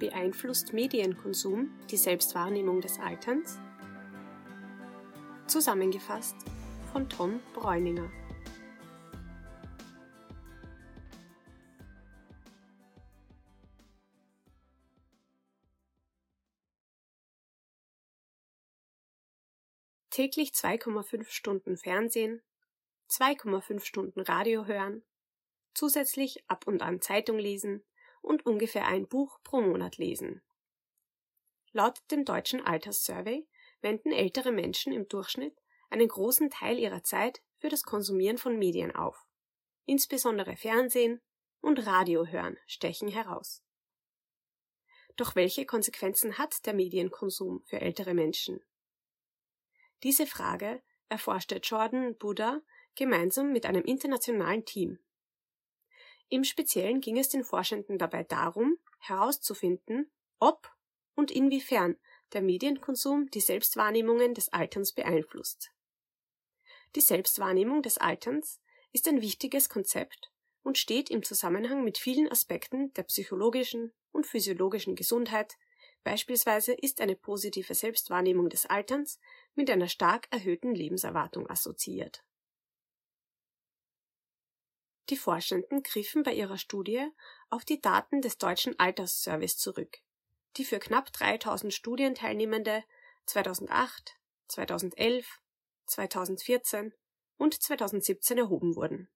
Beeinflusst Medienkonsum die Selbstwahrnehmung des Alterns? Zusammengefasst von Tom Bräuninger. Täglich 2,5 Stunden Fernsehen, 2,5 Stunden Radio hören, zusätzlich ab und an Zeitung lesen, und ungefähr ein Buch pro Monat lesen. Laut dem deutschen Alterssurvey wenden ältere Menschen im Durchschnitt einen großen Teil ihrer Zeit für das Konsumieren von Medien auf. Insbesondere Fernsehen und Radio hören stechen heraus. Doch welche Konsequenzen hat der Medienkonsum für ältere Menschen? Diese Frage erforschte Jordan Buddha gemeinsam mit einem internationalen Team. Im Speziellen ging es den Forschenden dabei darum, herauszufinden, ob und inwiefern der Medienkonsum die Selbstwahrnehmungen des Alterns beeinflusst. Die Selbstwahrnehmung des Alterns ist ein wichtiges Konzept und steht im Zusammenhang mit vielen Aspekten der psychologischen und physiologischen Gesundheit, beispielsweise ist eine positive Selbstwahrnehmung des Alterns mit einer stark erhöhten Lebenserwartung assoziiert. Die Forschenden griffen bei ihrer Studie auf die Daten des Deutschen Altersservice zurück, die für knapp 3000 Studienteilnehmende 2008, 2011, 2014 und 2017 erhoben wurden.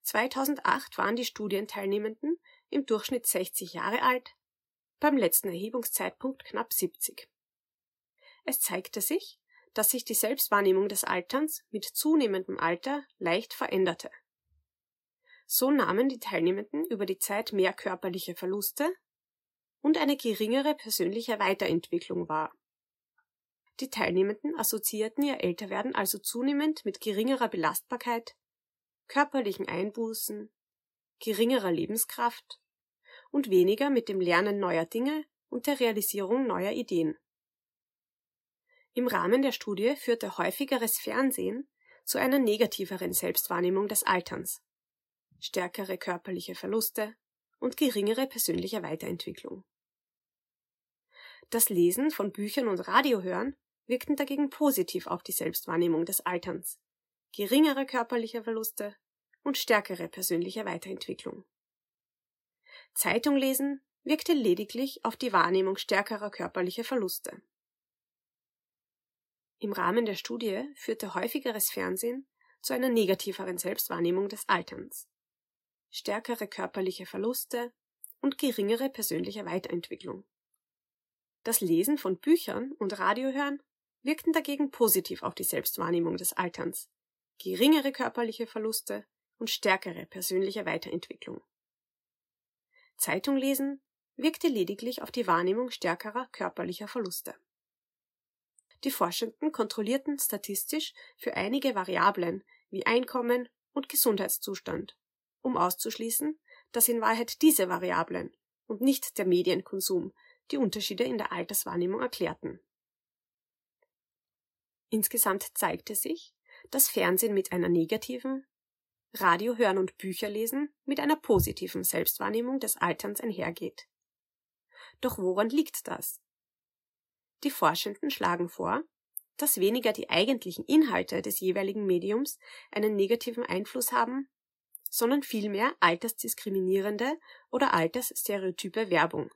2008 waren die Studienteilnehmenden im Durchschnitt 60 Jahre alt, beim letzten Erhebungszeitpunkt knapp 70. Es zeigte sich, dass sich die Selbstwahrnehmung des Alterns mit zunehmendem Alter leicht veränderte. So nahmen die Teilnehmenden über die Zeit mehr körperliche Verluste und eine geringere persönliche Weiterentwicklung wahr. Die Teilnehmenden assoziierten ihr Älterwerden also zunehmend mit geringerer Belastbarkeit, körperlichen Einbußen, geringerer Lebenskraft und weniger mit dem Lernen neuer Dinge und der Realisierung neuer Ideen. Im Rahmen der Studie führte häufigeres Fernsehen zu einer negativeren Selbstwahrnehmung des Alterns stärkere körperliche Verluste und geringere persönliche Weiterentwicklung. Das Lesen von Büchern und Radiohören wirkten dagegen positiv auf die Selbstwahrnehmung des Alterns, geringere körperliche Verluste und stärkere persönliche Weiterentwicklung. Zeitung lesen wirkte lediglich auf die Wahrnehmung stärkerer körperlicher Verluste. Im Rahmen der Studie führte häufigeres Fernsehen zu einer negativeren Selbstwahrnehmung des Alterns stärkere körperliche Verluste und geringere persönliche Weiterentwicklung. Das Lesen von Büchern und Radiohören wirkten dagegen positiv auf die Selbstwahrnehmung des Alterns, geringere körperliche Verluste und stärkere persönliche Weiterentwicklung. Zeitung lesen wirkte lediglich auf die Wahrnehmung stärkerer körperlicher Verluste. Die Forschenden kontrollierten statistisch für einige Variablen wie Einkommen und Gesundheitszustand um auszuschließen, dass in Wahrheit diese Variablen und nicht der Medienkonsum die Unterschiede in der Alterswahrnehmung erklärten. Insgesamt zeigte sich, dass Fernsehen mit einer negativen, Radio hören und Bücher lesen mit einer positiven Selbstwahrnehmung des Alterns einhergeht. Doch woran liegt das? Die Forschenden schlagen vor, dass weniger die eigentlichen Inhalte des jeweiligen Mediums einen negativen Einfluss haben, sondern vielmehr altersdiskriminierende oder altersstereotype Werbung.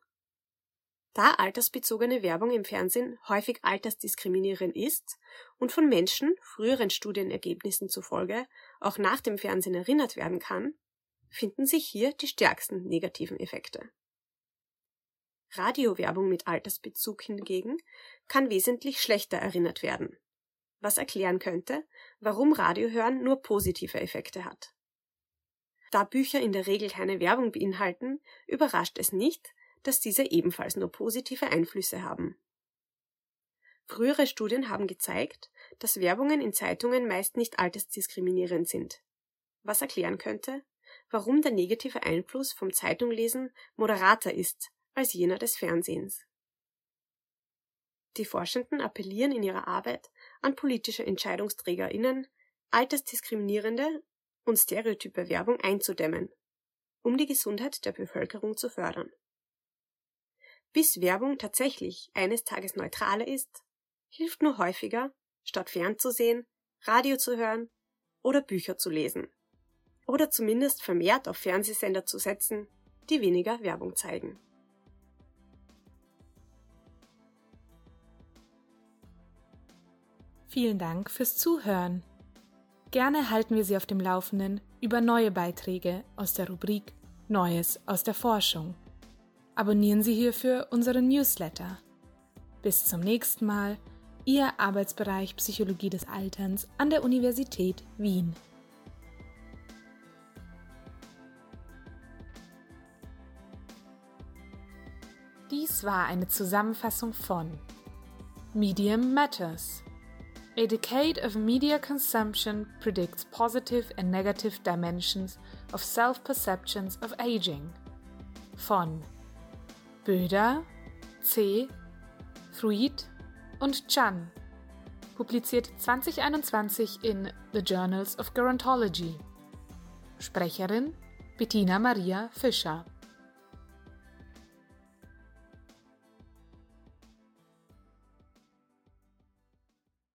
Da altersbezogene Werbung im Fernsehen häufig altersdiskriminierend ist und von Menschen früheren Studienergebnissen zufolge auch nach dem Fernsehen erinnert werden kann, finden sich hier die stärksten negativen Effekte. Radiowerbung mit Altersbezug hingegen kann wesentlich schlechter erinnert werden, was erklären könnte, warum Radiohören nur positive Effekte hat. Da Bücher in der Regel keine Werbung beinhalten, überrascht es nicht, dass diese ebenfalls nur positive Einflüsse haben. Frühere Studien haben gezeigt, dass Werbungen in Zeitungen meist nicht altersdiskriminierend sind. Was erklären könnte, warum der negative Einfluss vom Zeitunglesen moderater ist als jener des Fernsehens. Die Forschenden appellieren in ihrer Arbeit an politische EntscheidungsträgerInnen, altersdiskriminierende und stereotype Werbung einzudämmen, um die Gesundheit der Bevölkerung zu fördern. Bis Werbung tatsächlich eines Tages neutraler ist, hilft nur häufiger, statt fernzusehen, Radio zu hören oder Bücher zu lesen. Oder zumindest vermehrt auf Fernsehsender zu setzen, die weniger Werbung zeigen. Vielen Dank fürs Zuhören. Gerne halten wir Sie auf dem Laufenden über neue Beiträge aus der Rubrik Neues aus der Forschung. Abonnieren Sie hierfür unseren Newsletter. Bis zum nächsten Mal, Ihr Arbeitsbereich Psychologie des Alterns an der Universität Wien. Dies war eine Zusammenfassung von Medium Matters A decade of media consumption predicts positive and negative dimensions of self perceptions of aging. Von Böder, C., Fruit und Chan. Publiziert 2021 in The Journals of Gerontology. Sprecherin Bettina Maria Fischer.